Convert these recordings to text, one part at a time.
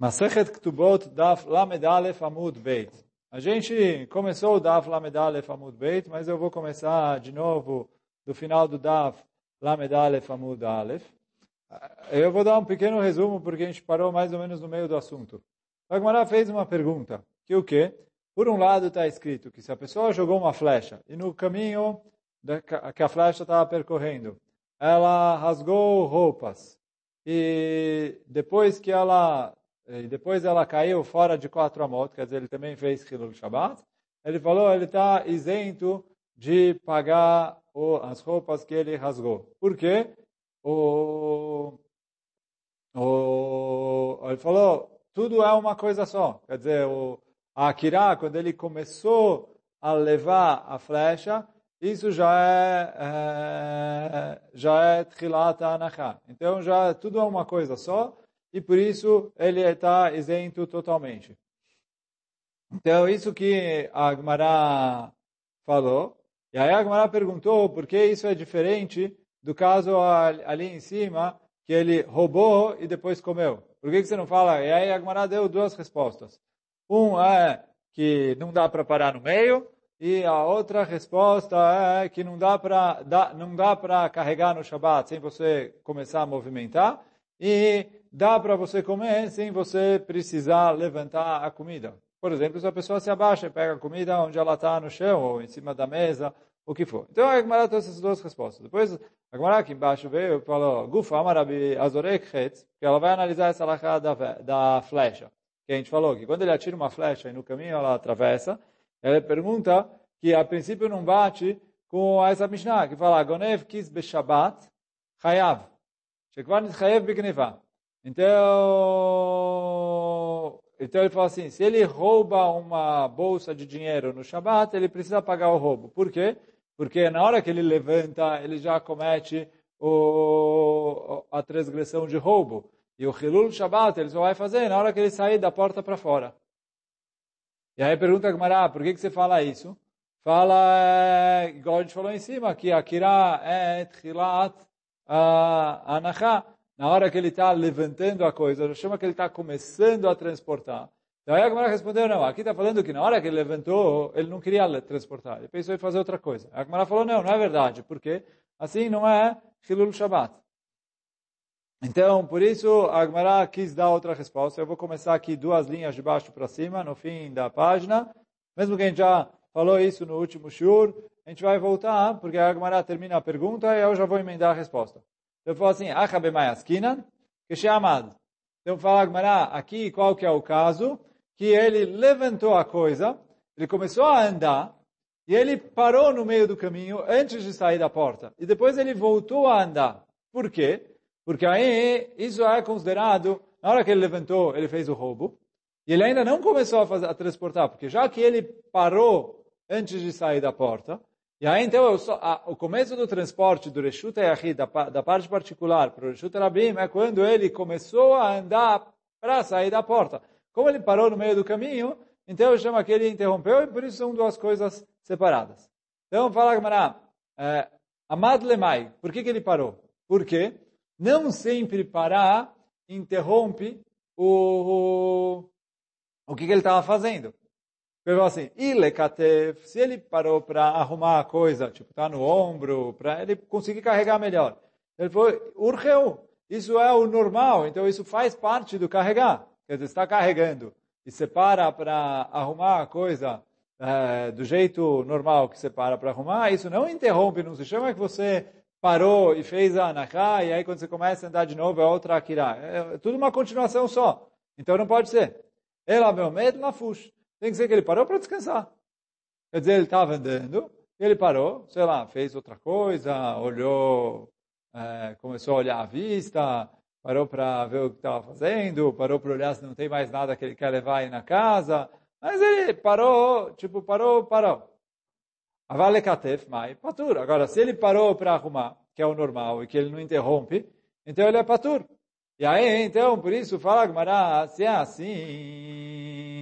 Masechet Ktubot Daf Lamed Aleph Amud Beit. A gente começou o Daf Lamed Aleph Amud Beit, mas eu vou começar de novo do final do Daf Lamed Aleph Amud Aleph. Eu vou dar um pequeno resumo porque a gente parou mais ou menos no meio do assunto. A fez uma pergunta, que o quê? Por um lado está escrito que se a pessoa jogou uma flecha e no caminho que a flecha estava percorrendo, ela rasgou roupas e depois que ela e depois ela caiu fora de quatro amot, quer dizer, ele também fez Hilul Shabbat. Ele falou, ele está isento de pagar o, as roupas que ele rasgou. Por quê? O, o, ele falou, tudo é uma coisa só. Quer dizer, o, a Akira, quando ele começou a levar a flecha, isso já é, é já é Tchilat Anachá. Então, já tudo é uma coisa só e por isso ele está isento totalmente. Então, isso que a Agmará falou. E aí a Agmará perguntou por que isso é diferente do caso ali em cima, que ele roubou e depois comeu. Por que, que você não fala? E aí a Agmará deu duas respostas. Um é que não dá para parar no meio, e a outra resposta é que não dá para não dá para carregar no Shabat sem você começar a movimentar. E dá para você comer sem você precisar levantar a comida. Por exemplo, se a pessoa se abaixa e pega a comida onde ela está no chão ou em cima da mesa, o que for. Então a Gemara trouxe essas duas respostas. Depois a Gemara aqui embaixo veio e falou, Gufa Amarabi Azorek que ela vai analisar essa lacha da, da flecha. Que a gente falou que quando ele atira uma flecha e no caminho ela atravessa, ela pergunta que a princípio não bate com essa Mishnah, que fala, Gonev kis beshabat chayav. Shekvar nitchayev begneva. Então, então ele fala assim, se ele rouba uma bolsa de dinheiro no Shabat, ele precisa pagar o roubo. Por quê? Porque na hora que ele levanta, ele já comete o, a transgressão de roubo. E o Hilul Shabat ele só vai fazer na hora que ele sair da porta para fora. E aí pergunta a Gemara, por que, que você fala isso? Fala, igual a gente falou em cima, que a Kira é Tchilat Anachá na hora que ele está levantando a coisa, chama que ele está começando a transportar. Então aí a Gemara respondeu, não, aqui está falando que na hora que ele levantou, ele não queria transportar, ele pensou em fazer outra coisa. A Gemara falou, não, não é verdade, porque assim não é Hilul Shabbat. Então, por isso, a Gemara quis dar outra resposta. Eu vou começar aqui duas linhas de baixo para cima, no fim da página. Mesmo que a gente já falou isso no último shur, a gente vai voltar, porque a Gemara termina a pergunta e eu já vou emendar a resposta. Então fala assim, Achabemayaskinan, que chamado. Então fala Agmará, aqui qual que é o caso? Que ele levantou a coisa, ele começou a andar, e ele parou no meio do caminho antes de sair da porta. E depois ele voltou a andar. Por quê? Porque aí isso é considerado, na hora que ele levantou, ele fez o roubo, e ele ainda não começou a, fazer, a transportar, porque já que ele parou antes de sair da porta, e aí, então, o começo do transporte do Reshut Yahid, da, da parte particular para o Reshut Rabim, é quando ele começou a andar para sair da porta. Como ele parou no meio do caminho, então chama que ele interrompeu, e por isso são duas coisas separadas. Então, fala Gamara, é, Amad Lemai, por que, que ele parou? Porque não sempre parar interrompe o, o, o que, que ele estava fazendo. Ele falou assim, Ilekatev, se ele parou para arrumar a coisa, tipo, tá no ombro, para ele conseguir carregar melhor. Ele falou, urgeu, isso é o normal, então isso faz parte do carregar. Quer dizer, está carregando e você para arrumar a coisa é, do jeito normal que você para arrumar, isso não interrompe, não se chama que você parou e fez a anachá, e aí quando você começa a andar de novo é outra akirá. É, é tudo uma continuação só. Então não pode ser. Ela meu medo na fush. Tem que ser que ele parou para descansar. Quer dizer, ele estava andando, ele parou, sei lá, fez outra coisa, olhou, é, começou a olhar a vista, parou para ver o que estava fazendo, parou para olhar se não tem mais nada que ele quer levar aí na casa. Mas ele parou, tipo, parou, parou. Avale katef, mai, patur. Agora, se ele parou para arrumar, que é o normal, e que ele não interrompe, então ele é patur. E aí, então, por isso, fala Gmará, se é assim,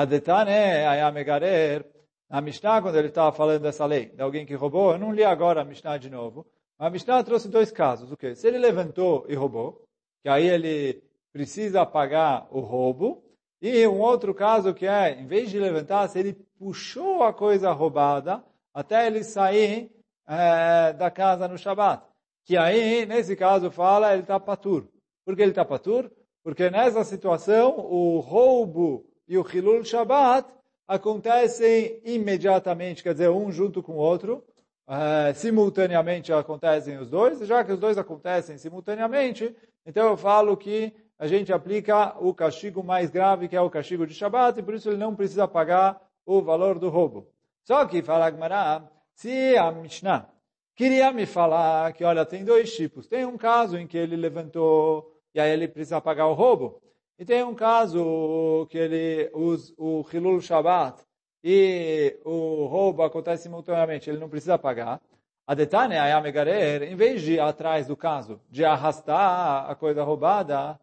Adetane Ayamegarer, a Mishnah, quando ele estava falando dessa lei, de alguém que roubou, eu não li agora a Mishnah de novo, a Mishnah trouxe dois casos. O quê? Se ele levantou e roubou, que aí ele precisa pagar o roubo. E um outro caso que é, em vez de levantar, se ele puxou a coisa roubada até ele sair é, da casa no Shabat. Que aí, nesse caso, fala, ele está patur. Por que ele está patur? Porque nessa situação, o roubo e o Hilul Shabbat acontecem imediatamente, quer dizer, um junto com o outro, uh, simultaneamente acontecem os dois, já que os dois acontecem simultaneamente, então eu falo que a gente aplica o castigo mais grave, que é o castigo de Shabbat, e por isso ele não precisa pagar o valor do roubo. Só que, fala Agmará, se a Mishnah queria me falar que, olha, tem dois tipos. Tem um caso em que ele levantou e aí ele precisa pagar o roubo. E tem um caso que ele usa o Hilul Shabbat e o roubo acontece simultaneamente, ele não precisa pagar. A Detane Ayam Megarer, em vez de ir atrás do caso, de arrastar a coisa roubada,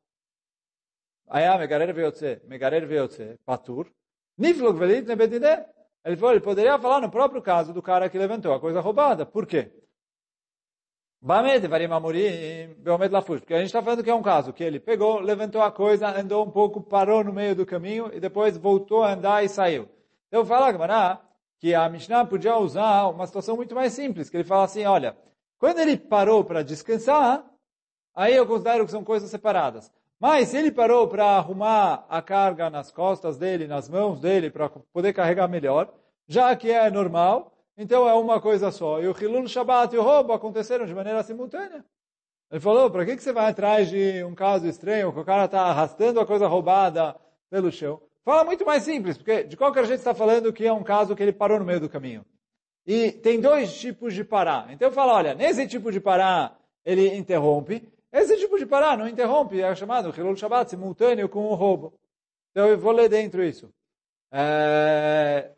Ayam Megarer Veotze, Megarer Veotze, Patur, Niflog Velit Nebedide. Ele poderia falar no próprio caso do cara que levantou a coisa roubada. Por quê? Porque a gente está falando que é um caso que ele pegou, levantou a coisa, andou um pouco, parou no meio do caminho e depois voltou a andar e saiu. Então fala Gamara que a Mishnah podia usar uma situação muito mais simples, que ele fala assim, olha, quando ele parou para descansar, aí eu considero que são coisas separadas. Mas se ele parou para arrumar a carga nas costas dele, nas mãos dele, para poder carregar melhor, já que é normal, então é uma coisa só. E o Hilul Shabbat e o roubo aconteceram de maneira simultânea. Ele falou, para que, que você vai atrás de um caso estranho, que o cara está arrastando a coisa roubada pelo chão? Fala muito mais simples, porque de qualquer jeito está falando que é um caso que ele parou no meio do caminho. E tem dois tipos de parar. Então fala, olha, nesse tipo de parar, ele interrompe. Esse tipo de parar não interrompe, é chamado Hilul Shabbat, simultâneo com o roubo. Então eu vou ler dentro isso. É,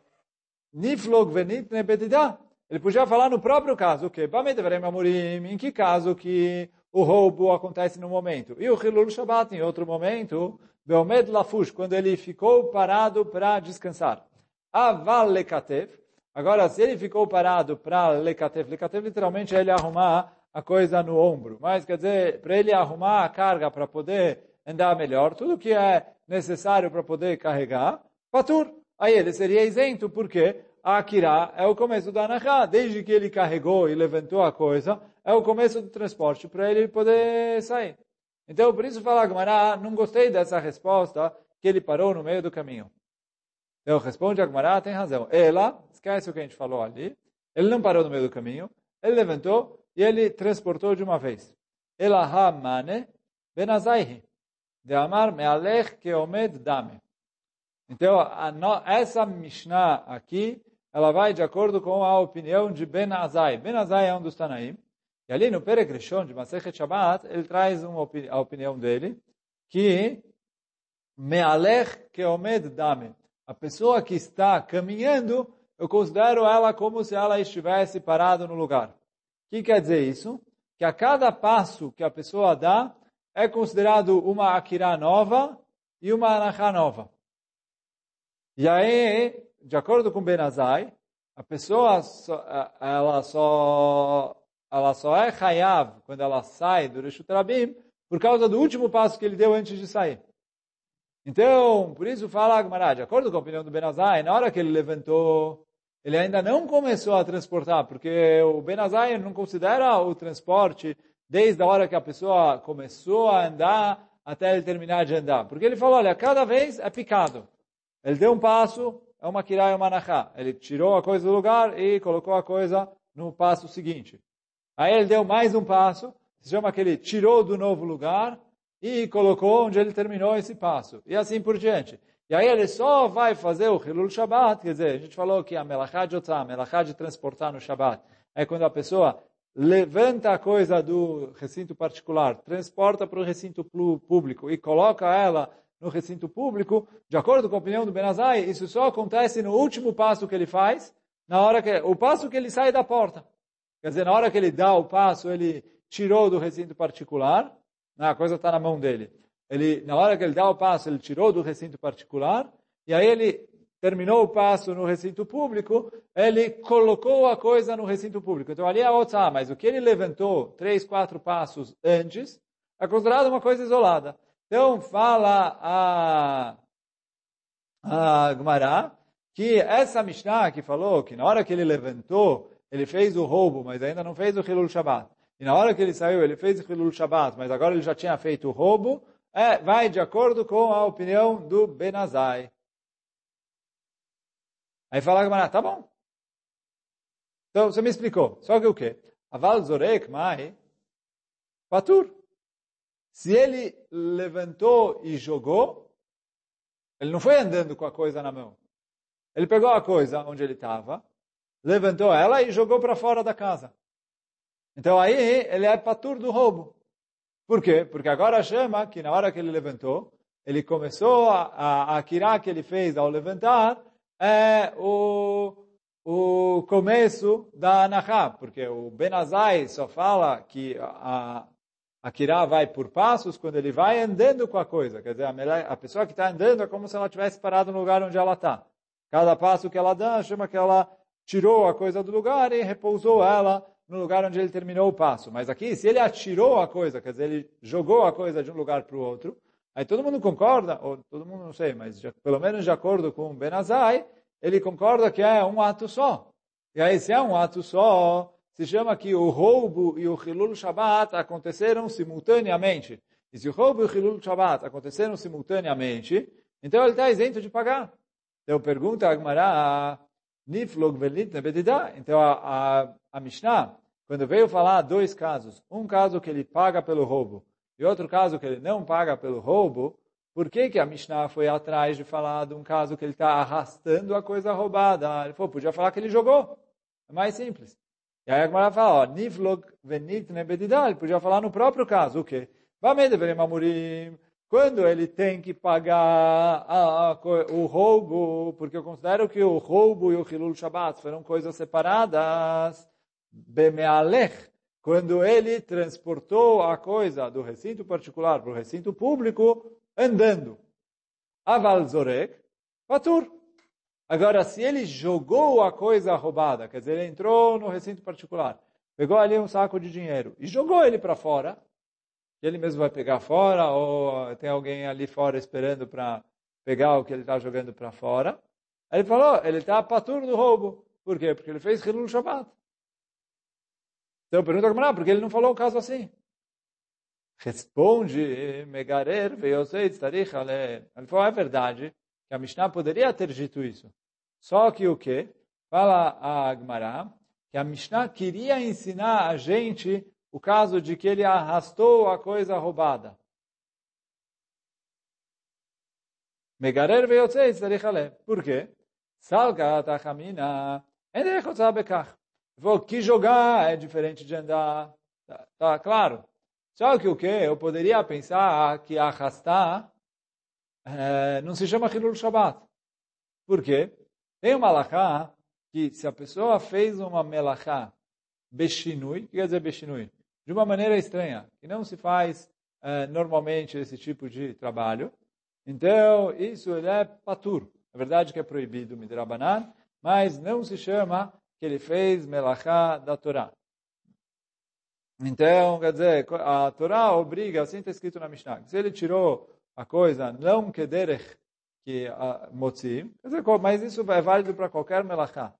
Niflog venit nebedidá. Ele podia falar no próprio caso, o que? Em que caso que o roubo acontece no momento? E o Hilul Shabbat em outro momento, Beomed Lafush, quando ele ficou parado para descansar. Aval Lekatev. Agora, se ele ficou parado para Lekatev, Lekatev literalmente é ele arrumar a coisa no ombro. Mas, quer dizer, para ele arrumar a carga para poder andar melhor, tudo que é necessário para poder carregar, Patur. Aí ele seria isento, porque a é o começo da Anahá. Desde que ele carregou e levantou a coisa, é o começo do transporte para ele poder sair. Então, por isso fala Agmará, não gostei dessa resposta, que ele parou no meio do caminho. Então, responde Agmará, tem razão. Ela, esquece o que a gente falou ali, ele não parou no meio do caminho, ele levantou e ele transportou de uma vez. Ela ha mane benazaihi, de amar mealech keomed dame. Então, a, essa Mishnah aqui, ela vai de acordo com a opinião de Ben Azai. Ben Azai é um dos Tanaim. E ali no Perek Rishon de Masechet Shabbat, ele traz uma, a opinião dele, que Mealech Keomed Dame. A pessoa que está caminhando, eu considero ela como se ela estivesse parada no lugar. O que quer dizer isso? Que a cada passo que a pessoa dá, é considerado uma Akira nova e uma Anachá nova. E aí, de acordo com Benazai, a pessoa só, ela só ela só é Hayav quando ela sai do Reshut Rabim por causa do último passo que ele deu antes de sair. Então, por isso fala Agmará, de acordo com a opinião do Benazai, na hora que ele levantou, ele ainda não começou a transportar, porque o Benazai não considera o transporte desde a hora que a pessoa começou a andar até ele terminar de andar. Porque ele falou, olha, cada vez é picado. Ele deu um passo, é uma kirá e nachá. Ele tirou a coisa do lugar e colocou a coisa no passo seguinte. Aí ele deu mais um passo, se chama que ele tirou do novo lugar e colocou onde ele terminou esse passo. E assim por diante. E aí ele só vai fazer o Hilul Shabbat, quer dizer, a gente falou que a melachá de otzá, a melachá de transportar no Shabbat, é quando a pessoa levanta a coisa do recinto particular, transporta para o recinto público e coloca ela no recinto público, de acordo com a opinião do Benazai, isso só acontece no último passo que ele faz, na hora que o passo que ele sai da porta. Quer dizer, na hora que ele dá o passo, ele tirou do recinto particular, né, a coisa está na mão dele. Ele, na hora que ele dá o passo, ele tirou do recinto particular, e aí ele terminou o passo no recinto público, ele colocou a coisa no recinto público. Então ali é outra, mas o que ele levantou três, quatro passos antes, É considerado uma coisa isolada. Então, fala a, a que essa Mishnah que falou que na hora que ele levantou, ele fez o roubo, mas ainda não fez o Hilul Shabbat. E na hora que ele saiu, ele fez o Hilul Shabbat, mas agora ele já tinha feito o roubo, é, vai de acordo com a opinião do Benazai. Aí fala a Gmará, tá bom. Então, você me explicou. Só que o quê? Aval Zorek Mai Patur. Se ele levantou e jogou, ele não foi andando com a coisa na mão. Ele pegou a coisa onde ele estava, levantou ela e jogou para fora da casa. Então aí ele é patur do roubo. Por quê? Porque agora chama que na hora que ele levantou, ele começou a, a, a que ele fez ao levantar é o, o começo da Anahá, porque o Benazai só fala que a, a Kirá vai por passos quando ele vai andando com a coisa. Quer dizer, a, pessoa que está andando é como se ela tivesse parado no lugar onde ela está. Cada passo que ela dá, chama que ela tirou a coisa do lugar e repousou ela no lugar onde ele terminou o passo. Mas aqui, se ele atirou a coisa, quer dizer, ele jogou a coisa de um lugar para o outro, aí todo mundo concorda, ou todo mundo não sei, mas já, pelo menos de acordo com Benazai, ele concorda que é um ato só. E aí, se é um ato só, se chama que o roubo e o Hilul Shabbat aconteceram simultaneamente. E se o roubo e o Hilul Shabbat aconteceram simultaneamente, então ele está isento de pagar. Então pergunta a Agmará, Niflog Velit Nebedidá. Então a, a, a Mishnah, quando veio falar dois casos, um caso que ele paga pelo roubo e outro caso que ele não paga pelo roubo, por que, que a Mishnah foi atrás de falar de um caso que ele está arrastando a coisa roubada? Ele falou, podia falar que ele jogou. É mais simples. E aí a Gemara fala, ó, Niflog venit nebedidá. Ele podia falar no próprio caso, o quê? Quando ele tem que pagar a, a, o roubo, porque eu considero que o roubo e o Hilul Shabbat foram coisas separadas, Bemealech, quando ele transportou a coisa do recinto particular para o recinto público, andando. Aval Zorek, Patur. Agora, se ele jogou a coisa roubada, quer dizer, ele entrou no recinto particular, pegou ali um saco de dinheiro e jogou ele para fora, ele mesmo vai pegar fora, ou tem alguém ali fora esperando para pegar o que ele está jogando para fora. Aí ele falou, ele está patur do roubo. Por quê? Porque ele fez Hilul Shabbat. Então pergunta como não, porque ele não falou o caso assim. Responde, Megarer, Veyosei, Tzarich, Ele falou, é verdade que a Mishnah poderia ter dito isso. Só que o quê? Fala a Agmará, que a Mishnah queria ensinar a gente o caso de que ele arrastou a coisa roubada. Megarer veyotzei tzarich Por quê? Salga tachamina. Vou que jogar é diferente de andar. Tá, tá claro. Só que o que? Eu poderia pensar que arrastar é, não se chama Hilul Shabbat. Por quê? Tem uma melachá que se a pessoa fez uma melachá Beshinui, o que quer dizer Beshinui? De uma maneira estranha, que não se faz é, normalmente esse tipo de trabalho. Então, isso é patur. É verdade que é proibido midrabanan, mas não se chama que ele fez melachá da Torá. Então, quer dizer, a Torá obriga, assim está escrito na Mishnah, se ele tirou a coisa não que derech que a dizer, mas isso é válido para qualquer melachá.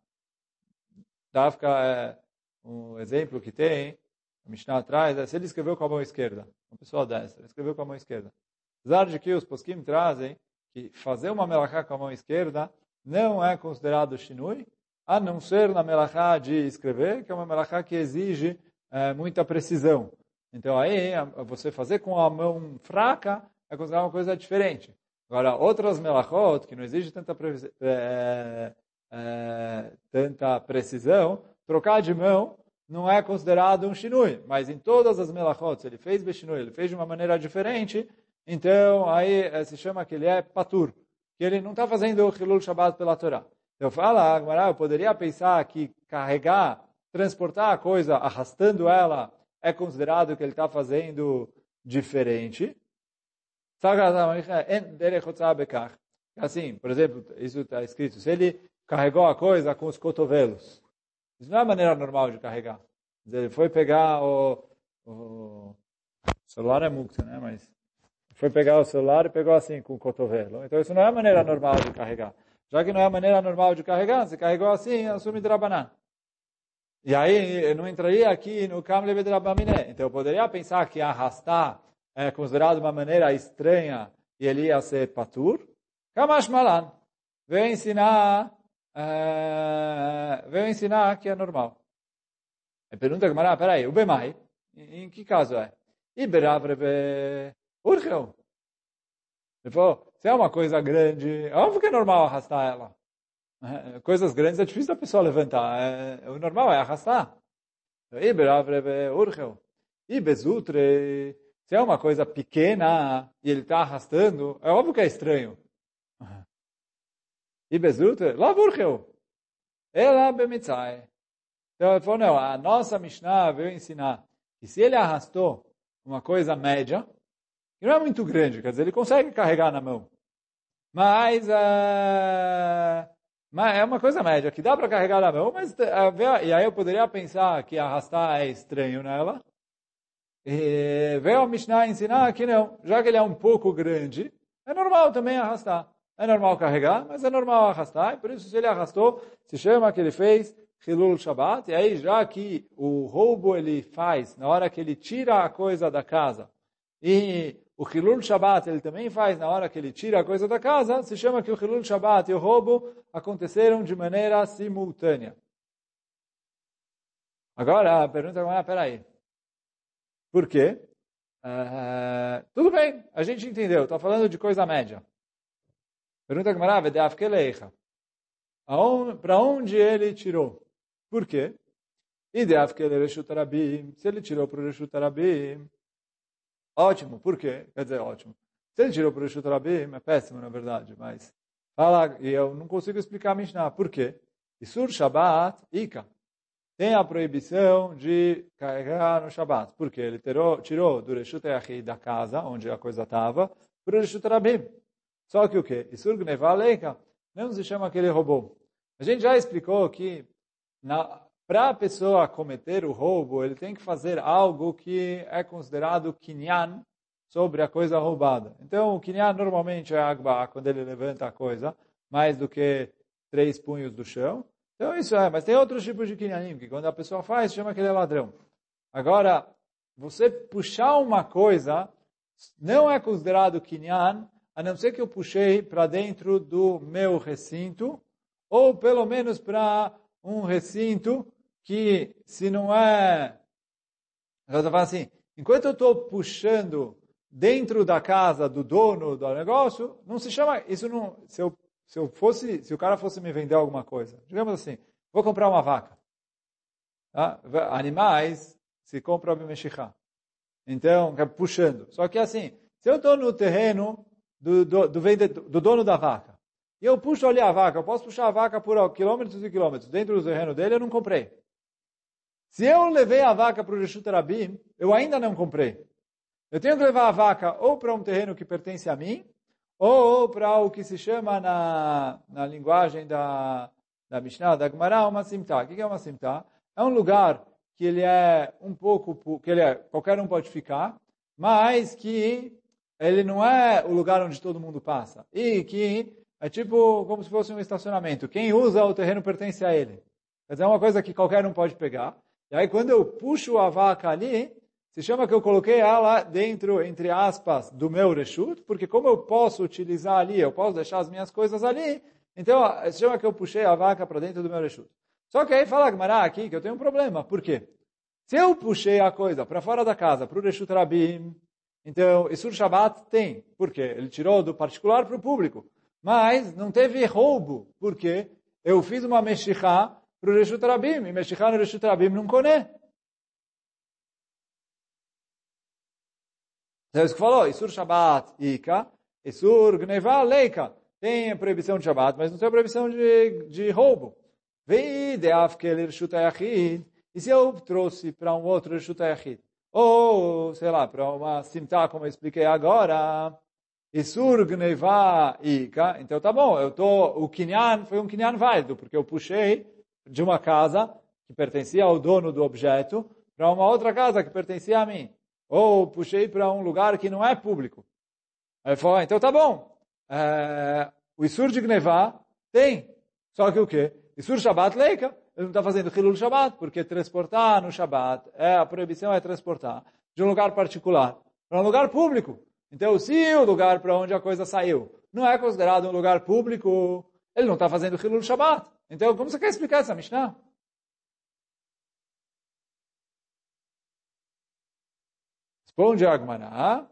Dafka é um exemplo que tem, a Mishnah atrás, é se ele escreveu com a mão esquerda, uma pessoa dessa, ele escreveu com a mão esquerda. Apesar de que os poskim trazem que fazer uma melachá com a mão esquerda não é considerado shinui, a não ser na melachá de escrever, que é uma melachá que exige é, muita precisão. Então aí, você fazer com a mão fraca é considerado uma coisa diferente. Agora, outras melachot, que não exige tanta, é, é, tanta precisão, trocar de mão não é considerado um shinui. Mas em todas as melachot, ele fez beshinui, ele fez de uma maneira diferente, então aí é, se chama que ele é patur, que ele não está fazendo o Hilul Shabbat pela Torá. Eu falo, Agmará, eu poderia pensar que carregar transportar a coisa arrastando ela é considerado que ele está fazendo diferente. Assim, por exemplo, isso está escrito, se ele carregou a coisa com os cotovelos, isso não é a maneira normal de carregar. Ele foi pegar o, o celular é mukta, né? Mas foi pegar o celular e pegou assim, com o cotovelo. Então isso não é a maneira normal de carregar. Já que não é a maneira normal de carregar, se carregou assim, assume drabaná. E aí não entraria aqui no Kamle Bedrabamine. Então eu poderia pensar que arrastar é considerado uma maneira estranha e ele ia ser patur. Kamash Malan veio ensinar, é, veio ensinar que é normal. E pergunta que Mará, peraí, o Bemai, em que caso é? Iberavrebe Urchel. Ele falou, se é uma coisa grande, é óbvio que é normal arrastar ela. É, coisas grandes é difícil da pessoa levantar. É, o normal é arrastar. Iberavrebe Urchel. Ibezutre, se é uma coisa pequena e ele está arrastando, é óbvio que é estranho. Ibezutre, lavurchel. Ela bemitzai. Então ele falou, não, a nossa Mishnah veio ensinar que se ele arrastou uma coisa média, que não é muito grande, quer dizer, ele consegue carregar na mão. Mas, uh, mas é uma coisa média, que dá para carregar na mão, mas uh, e aí eu poderia pensar que arrastar é estranho nela. E veio a Mishnah ensinar que não, já que ele é um pouco grande, é normal também arrastar. É normal carregar, mas é normal arrastar, e por isso se ele arrastou, se chama que ele fez Hilul Shabbat, e aí já que o roubo ele faz na hora que ele tira a coisa da casa, e o Hilul Shabbat ele também faz na hora que ele tira a coisa da casa, se chama que o Hilul Shabbat e o roubo aconteceram de maneira simultânea. Agora, a pergunta é, peraí, por quê? Uh, tudo bem, a gente entendeu, está falando de coisa média. Pergunta que maravilha, de Afkeleicha. Para onde ele tirou? Por quê? E de se ele tirou para o Reshut ótimo, por quê? Quer dizer, ótimo. Se ele tirou para o Reshut é péssimo na verdade, mas fala, e eu não consigo explicar a Mishnah, por quê? Isur Shabbat, Ika tem a proibição de carregar no Shabat. Porque ele tirou, tirou do Reshut Yachid da casa, onde a coisa estava, para o Reshut Rabim. Só que o quê? Isur Gneva Leika não se chama que ele roubou. A gente já explicou que para a pessoa cometer o roubo, ele tem que fazer algo que é considerado kinyan sobre a coisa roubada. Então, o kinyan normalmente é agba, quando ele levanta a coisa, mais do que três punhos do chão. Então isso é, mas tem outros tipos de kinyanim, que quando a pessoa faz, chama que ele é ladrão. Agora, você puxar uma coisa não é considerado kinyan, a não ser que eu puxei para dentro do meu recinto, ou pelo menos para um recinto que, se não é... Eu estou assim, enquanto eu estou puxando dentro da casa do dono do negócio, não se chama... Isso não... Se eu se eu fosse, se o cara fosse me vender alguma coisa, digamos assim, vou comprar uma vaca. Tá? Animais se compra bimeshikha. Então, puxando. Só que assim, se eu estou no terreno do, do, do, do, dono da vaca, e eu puxo ali a vaca, eu posso puxar a vaca por quilômetros e quilômetros dentro do terreno dele, eu não comprei. Se eu levei a vaca para o Rishut eu ainda não comprei. Eu tenho que levar a vaca ou para um terreno que pertence a mim, ou para o que se chama na, na linguagem da, da Mishnah, da Gemara, uma simta. O que é uma simta? É um lugar que ele é um pouco, que ele é, qualquer um pode ficar, mas que ele não é o lugar onde todo mundo passa. E que é tipo como se fosse um estacionamento. Quem usa o terreno pertence a ele. Quer dizer, é uma coisa que qualquer um pode pegar. E aí quando eu puxo a vaca ali, se chama que eu coloquei ela dentro, entre aspas, do meu reshut, porque como eu posso utilizar ali, eu posso deixar as minhas coisas ali, então se chama que eu puxei a vaca para dentro do meu reshut. Só que aí fala Gmará aqui que eu tenho um problema. Por quê? Se eu puxei a coisa para fora da casa, para o reshut rabim, então Isur Shabbat tem. Por quê? Ele tirou do particular para o público. Mas não teve roubo. Por quê? Eu fiz uma mexichá para o reshut rabim, e mexichá no reshut rabim não conhece. Então, isso que falou, Isur Shabbat, Ika, Isur Gneva, Leika. Tem a proibição de Shabbat, mas não tem a proibição de, de roubo. E se eu trouxe para um outro Rishut Yachid? Ou, sei lá, para uma simta, como eu expliquei agora, Isur Gneva Ika. Então tá bom, eu tô, o Kinyan foi um Kinyan válido, porque eu puxei de uma casa que pertencia ao dono do objeto para uma outra casa que pertencia a mim. Ou puxei para um lugar que não é público. Aí ele falou, ah, então tá bom. É, o Isur de Gnevá tem. Só que o quê? Isur Shabbat Leika. Ele não está fazendo Hilul Shabbat, porque transportar no Shabbat, é, a proibição é transportar de um lugar particular para um lugar público. Então, se o lugar para onde a coisa saiu não é considerado um lugar público, ele não está fazendo Hilul Shabbat. Então, como você quer explicar essa Mishnah? Responde Agmará,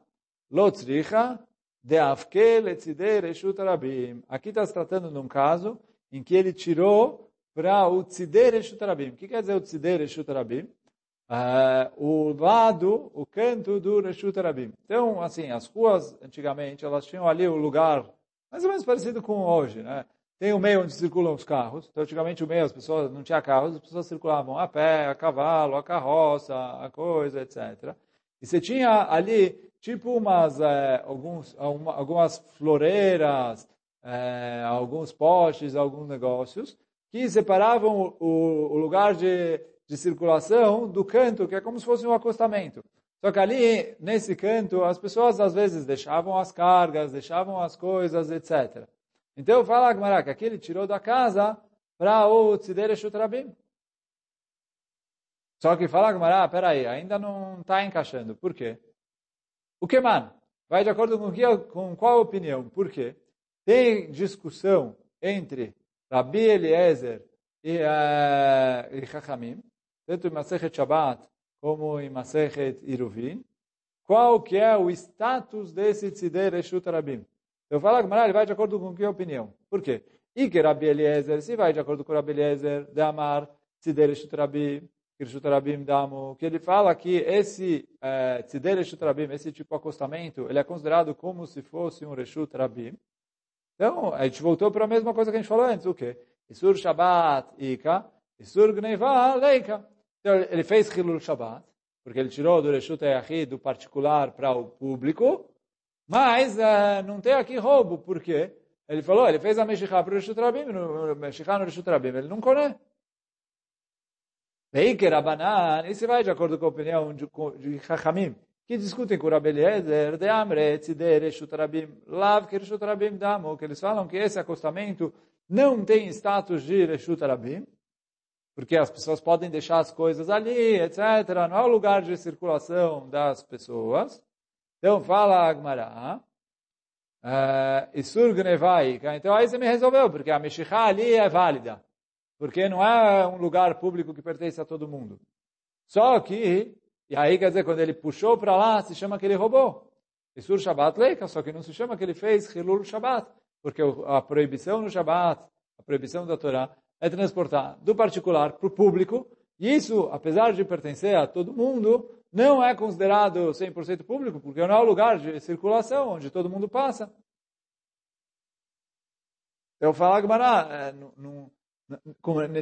Lotzricha, de Afkel etzidei reshut arabim. Aqui está se tratando de um caso em que ele tirou para o tzidei reshut arabim. O que quer dizer o tzidei reshut arabim? Uh, o lado, o canto do Reshut Arabim. Então, assim, as ruas, antigamente, elas tinham ali o lugar mais ou menos parecido com hoje, né? Tem o meio onde circulam os carros. Então, antigamente, o meio, as pessoas não tinha carros, as pessoas circulavam a pé, a cavalo, a carroça, a coisa, etc. E você tinha ali, tipo, umas, é, alguns, algumas floreiras, é, alguns postes, alguns negócios, que separavam o, o lugar de de circulação do canto, que é como se fosse um acostamento. Só que ali, nesse canto, as pessoas às vezes deixavam as cargas, deixavam as coisas, etc. Então fala Agmará que aqui ele tirou da casa para o Tzidere Shutrabim. Só que fala Agmará, peraí, ainda não está encaixando. Por quê? O que, mano? Vai de acordo com, que, com qual opinião? Por quê? Tem discussão entre Rabi Eliezer e, uh, e tanto em Masechet Shabbat como em Masechet Iruvin, qual que é o status desse Tzidei Reshut Rabim. Eu falo que ele vai de acordo com que opinião. Por quê? E que Rabi Eliezer, se vai de acordo com Rabi Eliezer, de Amar, Tzidei Reshut Rabim, Rabim Damu, que ele fala que esse é, Rabim, esse tipo de acostamento, ele é considerado como se fosse um Reshut Rabim. Então, a gente voltou para a mesma coisa que a gente falou antes, o quê? Isur Shabbat Ika, Isur Gneiva Leika. Então, ele fez Hilul Shabbat, porque ele tirou do Reshut Yahid, do particular, para o público, mas uh, não tem aqui roubo, por quê? Ele falou, ele fez a Meshikha para o Reshut Rabim, no, Meshikha no Reshut Rabim, ele não conhece. Vei que Rabanan, isso vai de acordo com a opinião de, de que discutem com o Rabbi Eliezer, de Amre, Tzidei, Reshut Rabim, Lav, que Reshut Rabim Damo, que eles falam que esse acostamento não tem status de Reshut Rabim, porque as pessoas podem deixar as coisas ali, etc. Não é o lugar de circulação das pessoas. Então, fala Agmará, Isur Gnevaika. Então, aí você me resolveu, porque a Meshikha ali é válida. Porque não é um lugar público que pertence a todo mundo. Só que, e aí quer dizer, quando ele puxou para lá, se chama que ele roubou. Isur Shabbat Leika, só que não se chama que ele fez Hilul Shabbat. Porque a proibição no Shabbat, a proibição da Torá, é transportar do particular para o público. E isso, apesar de pertencer a todo mundo, não é considerado 100% público, porque não é o lugar de circulação onde todo mundo passa. Eu falo Agmará, é,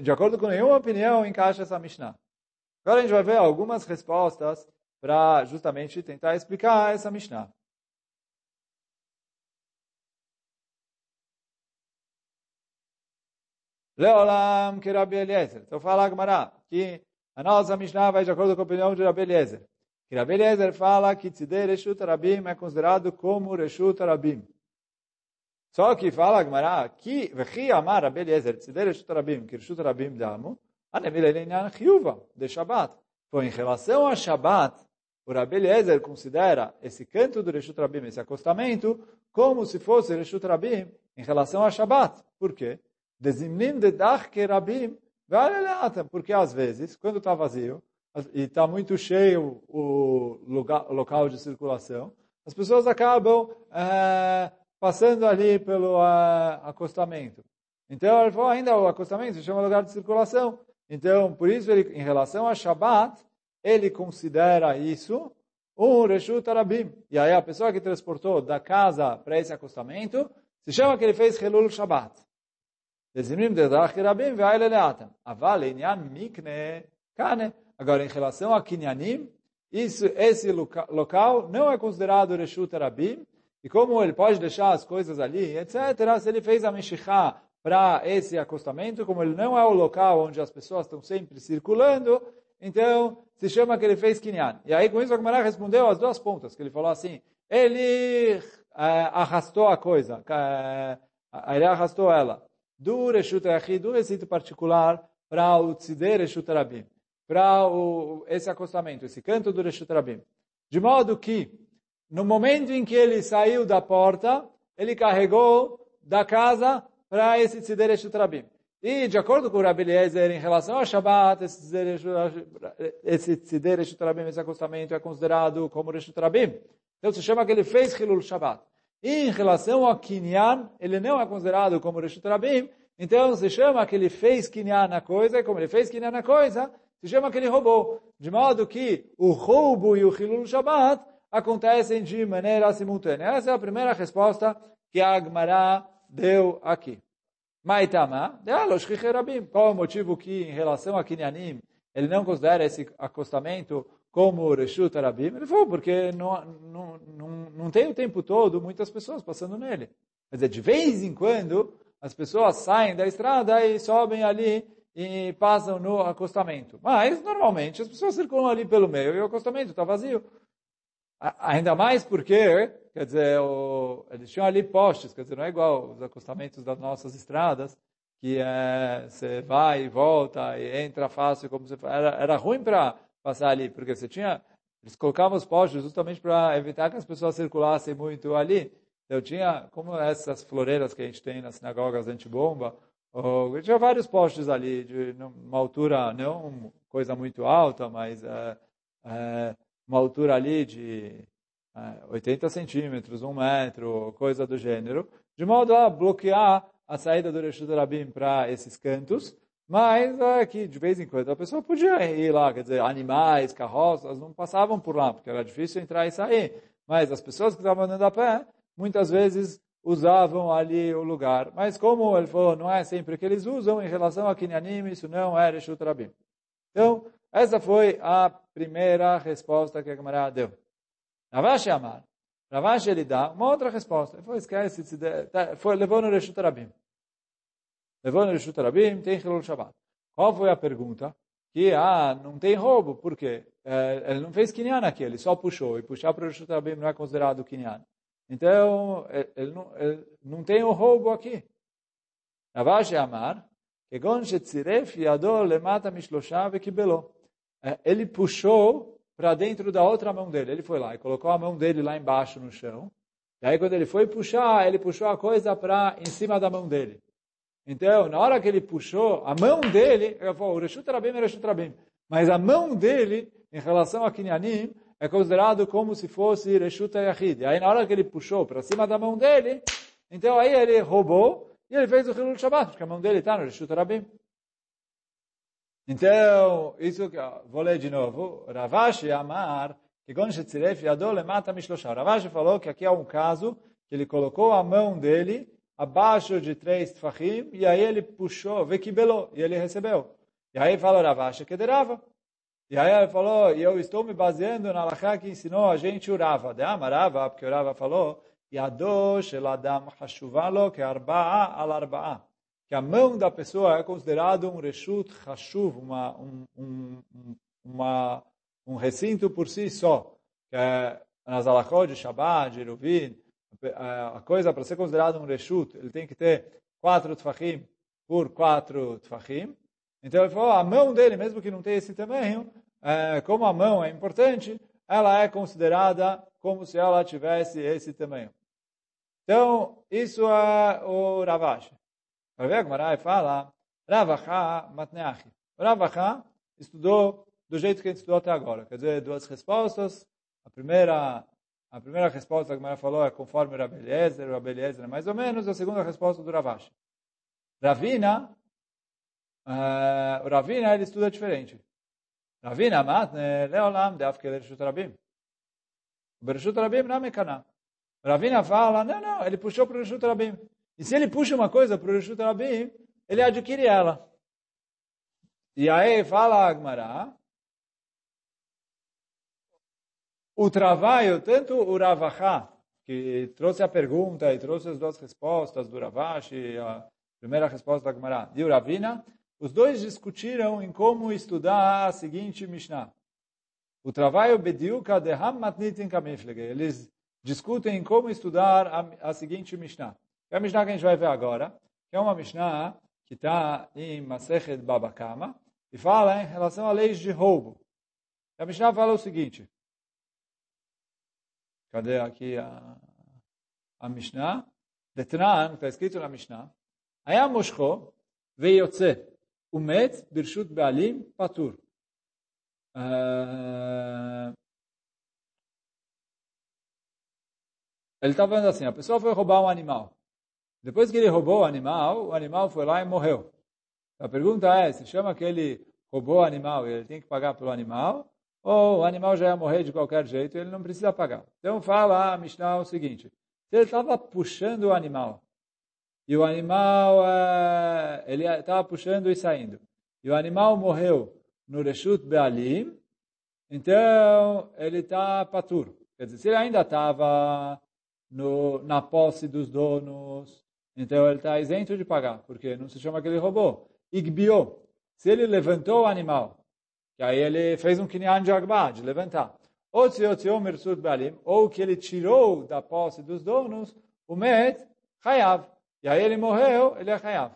de acordo com nenhuma opinião, encaixa essa Mishnah. Agora a gente vai ver algumas respostas para justamente tentar explicar essa Mishnah. Leolam que Rabi Eliezer. Então fala Agmará que a nossa Mishnah vai de acordo com a opinião de Rabi Eliezer. Que Rabi Eliezer fala que Tzidei Reshut Rabim é considerado como Reshut Rabim. Só que fala Agmará que Vechi Amar Rabi Eliezer Tzidei Reshut Rabim que Reshut Rabim Damu Anemile Leinyan Chiyuva de Shabbat. Foi em relação a Shabbat o Rabi considera esse canto do Reshut Rabim, esse acostamento, como se fosse Reshut Rabim em relação a Shabbat. Por quê? Dezimnim de dach kerabim, porque às vezes, quando está vazio, e está muito cheio o local de circulação, as pessoas acabam é, passando ali pelo é, acostamento. Então, ele falou, ainda o acostamento se chama lugar de circulação. Então, por isso, ele, em relação a Shabbat, ele considera isso um Reshut Arabim. E aí a pessoa que transportou da casa para esse acostamento, se chama que ele fez Helul kane. Agora, em relação a kinyanim, isso, esse local não é considerado Reshut Rabim, e como ele pode deixar as coisas ali, etc., se ele fez a Meshikha para esse acostamento, como ele não é o local onde as pessoas estão sempre circulando, então se chama que ele fez Kinyan. E aí com isso a Gemara respondeu as duas pontas, que ele falou assim, ele uh, arrastou a coisa, uh, ele arrastou ela do Reshut Yachid, do recinto particular, para o Tzider Reshut Rabim, para esse acostamento, esse canto do Reshut Rabim. De modo que, no momento em que ele saiu da porta, ele carregou da casa para esse Tzider Reshut Rabim. E, de acordo com o Rabi Eliezer, em relação ao Shabbat, esse Tzider Reshut Rabim, esse acostamento é considerado como Reshut Rabim. Então se chama que ele fez Hilul Shabbat. E em relação ao Kinyan, ele não é considerado como Reshut Rabim, então se chama que ele fez Kinyan na coisa, e como ele fez Kinyan na coisa, se chama que ele roubou. De modo que o roubo e o Hilul Shabbat acontecem de maneira simultânea. Essa é a primeira resposta que a Agmará deu aqui. Maitama, qual é o motivo que, em relação a Kinyanim, ele não considera esse acostamento como Reshut Arabim? Ele falou, porque não, não, não, não tem o tempo todo muitas pessoas passando nele. Quer dizer, de vez em quando, as pessoas saem da estrada e sobem ali e passam no acostamento. Mas, normalmente, as pessoas circulam ali pelo meio e o acostamento está vazio. Ainda mais porque, quer dizer, o, eles tinham ali postes, quer dizer, não é igual os acostamentos das nossas estradas, que é, você vai e volta e entra fácil, como você era, era ruim para passar ali, porque você tinha, eles colocavam os postes justamente para evitar que as pessoas circulassem muito ali. Então tinha, como essas floreiras que a gente tem nas sinagogas antibomba, ou, tinha vários postes ali, de uma altura, não coisa muito alta, mas é, é, uma altura ali de é, 80 centímetros, um metro, coisa do gênero, de modo a bloquear a saída do Reshut Rabim para esses cantos, mas é que de vez em quando a pessoa podia ir lá, quer dizer, animais, carroças, não passavam por lá, porque era difícil entrar e sair. Mas as pessoas que estavam andando a pé, muitas vezes usavam ali o lugar. Mas como ele falou, não é sempre que eles usam, em relação a Kinyanim, isso não é Reshut Rabim. Então, essa foi a primeira resposta que a Gemara deu. Ravashi Amar. Ravashi ele dá uma outra resposta. Ele falou, esquece, tá, foi, levou no Reshut Rabim. Levou no Reshut Rabim, tem Hilul Shabbat. Qual foi a pergunta? Que, ah, não tem roubo. Por quê? É, ele não fez Kinyan aqui, ele só puxou. E puxar para o Reshut Rabim não é considerado Kinyan. Então, ele não, ele não tem o roubo aqui. Ravashi Amar, כגון שצירף ידו למטה משלושה וקיבלו. É, ele puxou para dentro da outra mão dele. Ele foi lá e colocou a mão dele lá embaixo no chão. E aí quando ele foi puxar, ele puxou a coisa para em cima da mão dele. Então, na hora que ele puxou, a mão dele, eu falo, Reshut é Reshut Rabim. Mas a mão dele, em relação a Kinyanim, é considerado como se fosse Reshut Yahid. Aí na hora que ele puxou para cima da mão dele, então aí ele roubou e ele fez o Hilul Shabbat, porque a mão dele está no Reshut Rabim. Então, isso que vou ler de novo. Ravashi Amar, que Yadol mata. Ravashi falou que aqui é um caso que ele colocou a mão dele abaixo de três tfachim e aí ele puxou, vekibelou, e ele recebeu. E aí falou Ravashi que derava. E aí ele falou, e eu estou me baseando na Lachá que ensinou a gente o Rava. De Amarava, porque o Rava falou, Yado shel Adam hashuvalo que arba'a al arba'a que a mão da pessoa é considerado um reshut hashuv, uma, um, um, uma, um recinto por si só. Que é, nas alachot de Shabbat, de Eruvin, a coisa para ser considerado um reshut, ele tem que ter quatro tfachim por quatro tfachim. Então ele falou, a mão dele, mesmo que não tenha esse tamanho, é, como a mão é importante, ela é considerada como se ela tivesse esse tamanho. Então, isso é o Ravash. Vai ver, Gmarai fala, Ravacha Matneachi. Ravacha estudou do jeito que a gente estudou até agora. Quer dizer, duas respostas. A primeira, a primeira resposta que Gmarai falou é conforme o Rabi Eliezer, o Rabi Eliezer é mais ou menos. A segunda resposta do Ravash. Ravina, uh, o Ravina ele estuda diferente. Ravina matne leolam de afkel Rishut Rabim. Bereshut Rabim não é Ravina fala, não, não, ele puxou para o Rishut Rabim. E se ele puxa uma coisa para o Rishut Rabim, ele adquire ela. E aí fala Agmará, o trabalho, tanto o Ravachá, que trouxe a pergunta e trouxe as duas respostas do Ravashi, a primeira resposta da Agmará, e o Ravina, os dois discutiram em como estudar a seguinte Mishnah. O trabalho bediuka de Hammatnitin Kamiflege. Eles discutem em como estudar a, a seguinte Mishnah. É a Mishnah que a gente vai ver agora, é uma Mishnah que está em Masechet Babakama, e fala em relação a leis de roubo. A Mishnah fala o seguinte. Cadê aqui a, a Mishnah? Detran, está escrito na Mishnah. Moshko veyotze umet birshut be'alim patur. Uh, ele está falando assim, a pessoa foi roubar um animal. Depois que ele roubou o animal, o animal foi lá e morreu. A pergunta é, se chama que ele roubou o animal e ele tem que pagar pelo animal, ou o animal já ia morrer de qualquer jeito e ele não precisa pagar. Então fala a Mishnah o seguinte, se ele estava puxando o animal, e o animal, eh, ele estava puxando e saindo, e o animal morreu no Reshut Bealim, então ele está patur. Quer dizer, se ele ainda estava na posse dos donos, então ele está isento de pagar, porque não se chama que ele roubou. Se ele levantou o animal, que aí ele fez um kinyan de agba, de levantar. Ou que ele tirou da posse dos donos, o met, chayav. E aí ele morreu, ele é chayav.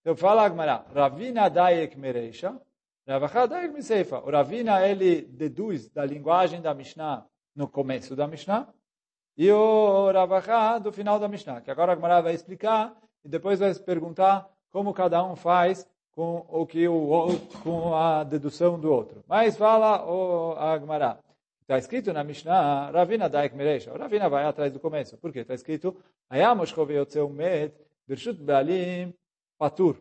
Então fala Agmará, Ravina Dayek Mereisha, Ravacha Dayek Miseifa. O Ravina, ele deduz da linguagem da Mishnah no começo da Mishnah, e o Ravacha do final da Mishnah, que agora a Agmará vai explicar, e depois vai perguntar como cada um faz com o que o outro, com a dedução do outro. Mas fala o Agmará. Está escrito na Mishnah, Ravina Daik Mereisha. Ravina vai atrás do começo. Por quê? Está escrito, Met, Birshut Bealim, patur.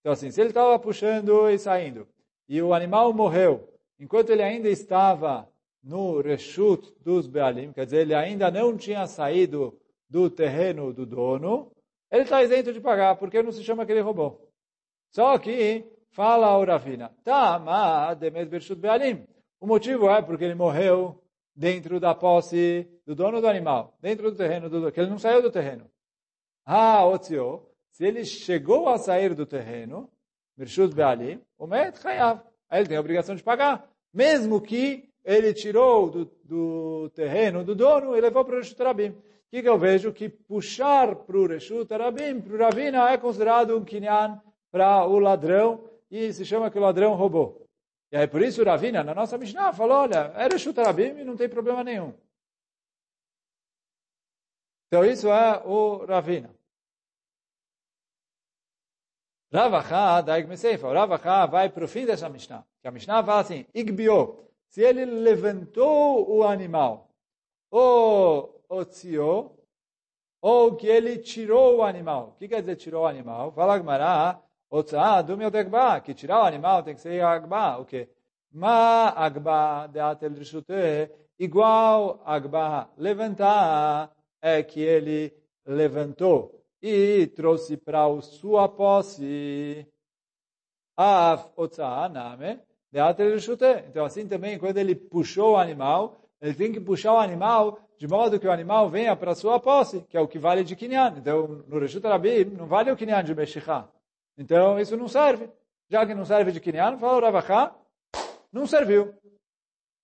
Então assim, se ele estava puxando e saindo, e o animal morreu, enquanto ele ainda estava no reshut dos Bealim, quer dizer, ele ainda não tinha saído do terreno do dono, ele está isento de pagar, porque não se chama que ele roubou. Só que, fala o Ravina, Tama demet bershut Bealim. O motivo é porque ele morreu dentro da posse do dono do animal, dentro do terreno do dono, que ele não saiu do terreno. Ah, Otzio, se ele chegou a sair do terreno, Mirshut Be'alim, o Met Chayav. Aí ele tem a obrigação de pagar. Mesmo que ele tirou do, do terreno do dono e levou para o Reshut Rabim. O que, que eu vejo? Que puxar para o Reshut Rabim, para o Ravina, é considerado um kinyan para o ladrão e se chama que o ladrão roubou. E aí por isso o Ravina, na nossa Mishnah, falou, olha, é Reshut Rabim e não tem problema nenhum. Então isso é o Ravina. Ravacha, daig meseifa. Ravacha vai para o fim dessa Mishnah. Que a Mishnah fala assim, Igbio, se ele levantou o animal, ou otziou, ou que ele tirou o animal. O que quer dizer tirou o animal? Fala Gmará, otzah, dumil degba, que tirar o animal tem que ser agba. O que? Ma agba de atel rishute, igual agba levantar, é que ele levantou e trouxe para a sua posse af name então assim também quando ele puxou o animal ele tem que puxar o animal de modo que o animal venha para a sua posse que é o que vale de kinyan então no Reshut Rabim não vale o kinyan de Meshichá então isso não serve já que não serve de kinyan fala o Ravachá não serviu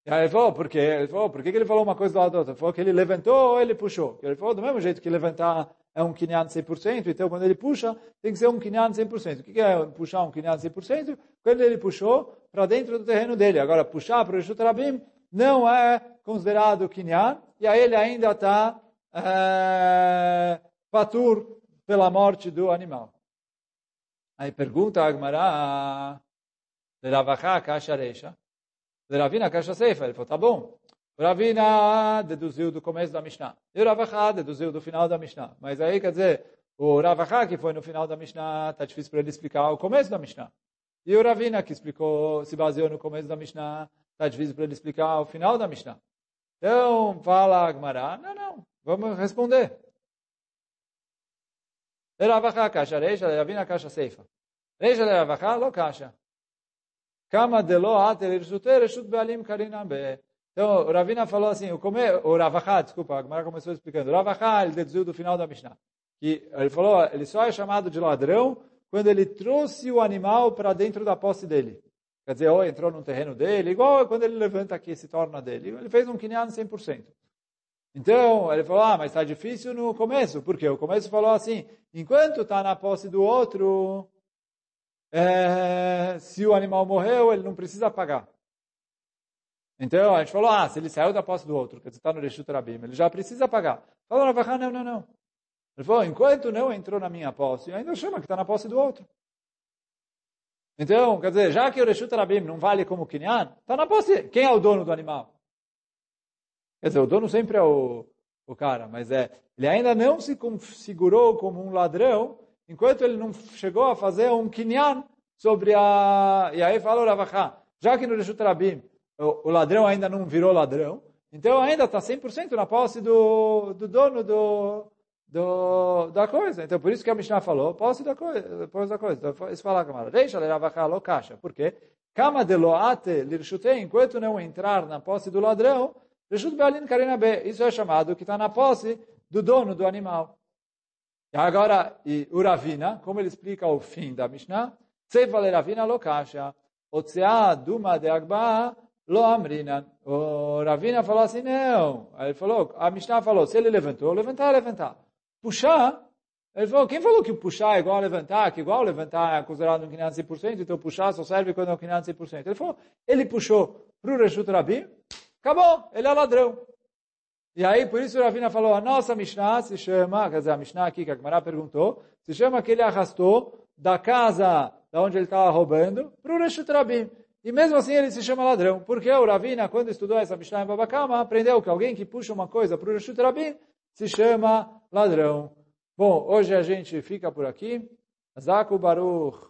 e aí ele falou, por quê? Ele falou, por que ele falou uma coisa do lado do outro? Ele falou que ele levantou ou ele puxou? Ele falou, do mesmo jeito que levantar é um kinyan 100%, então quando ele puxa, tem que ser um kinyan 100%. O que é puxar um kinyan 100%? Quando ele puxou para dentro do terreno dele. Agora, puxar para o Rishut Rabim não é considerado kinyan, e aí ele ainda está é, patur pela morte do animal. Aí pergunta a Agmará, Ravachá Kasharesha, Ravina Kashaseifa, ele falou, tá bom, Ravina deduziu do começo da Mishnah. E o Ravachá deduziu do final da Mishnah. Mas aí, quer dizer, o Ravachá, que foi no final da Mishnah, está difícil para ele explicar o começo da Mishnah. E o Ravina, que explicou, se baseou no começo da Mishnah, está difícil para ele explicar o final da Mishnah. Então, fala Agmará, não, não, vamos responder. Ravachá kasha, reisha, Ravina kasha seifa. Reisha Ravachá, lo kasha. Kama de lo ater, reshut be'alim karina be. Então, o Ravina falou assim, o, come, o Ravachá, desculpa, a Gemara começou explicando. O Ravachá, ele deduziu do final da Mishnah. Que ele falou, ele só é chamado de ladrão quando ele trouxe o animal para dentro da posse dele. Quer dizer, ou entrou no terreno dele, igual quando ele levanta aqui, se torna dele. Ele fez um kinyan 100%. Então, ele falou, ah, mas está difícil no começo. Por quê? O começo falou assim, enquanto está na posse do outro, é, se o animal morreu, ele não precisa pagar. Então, a gente falou, ah, se ele saiu da posse do outro, quer dizer, está no Reshut Rabim, ele já precisa pagar. Falou, não, não, não. Ele falou, enquanto não entrou na minha posse, ainda chama que está na posse do outro. Então, quer dizer, já que o Reshut Rabim não vale como Kinyan, está na posse. Quem é o dono do animal? Quer dizer, o dono sempre é o, o cara, mas é, ele ainda não se configurou como um ladrão, enquanto ele não chegou a fazer um Kinyan sobre a... E aí falou Ravachá, já que no Reshut Rabim o, ladrão ainda não virou ladrão, então ainda está 100% na posse do, do dono do, do, da coisa. Então, por isso que a Mishnah falou, posse da coisa. Posse da coisa. Então, isso fala, Kamara. Deixa leravaká lo caixa. Por quê? Kama de loate lirshutei, enquanto não entrar na posse do ladrão, reshut bealin karina be. Isso é chamado que está na posse do dono do animal. E agora, e o Ravina, como ele explica o fim da Mishnah, Seifa lerabina lo caixa. Otsea duma de agba Lo amrinan. O Ravina falou assim, não. Ele falou, a Mishnah falou, se ele levantou, levantar, levantar. Puxar, ele falou, quem falou que puxar é igual a levantar, que igual levantar é considerado um 500%, então puxar só serve quando é um 500%. Ele falou, ele puxou para o Reshut Rabi, acabou, ele é ladrão. E aí, por isso o Ravina falou, a nossa Mishnah se chama, quer dizer, a Mishnah aqui que a Gemara perguntou, se chama que ele arrastou da casa da onde ele estava roubando para o Reshut Rabi. E mesmo assim ele se chama ladrão. Porque o Ravina, quando estudou essa Mishnah em Babakama, aprendeu que alguém que puxa uma coisa para o Rishut Rabin se chama ladrão. Bom, hoje a gente fica por aqui. Zaku Baruch.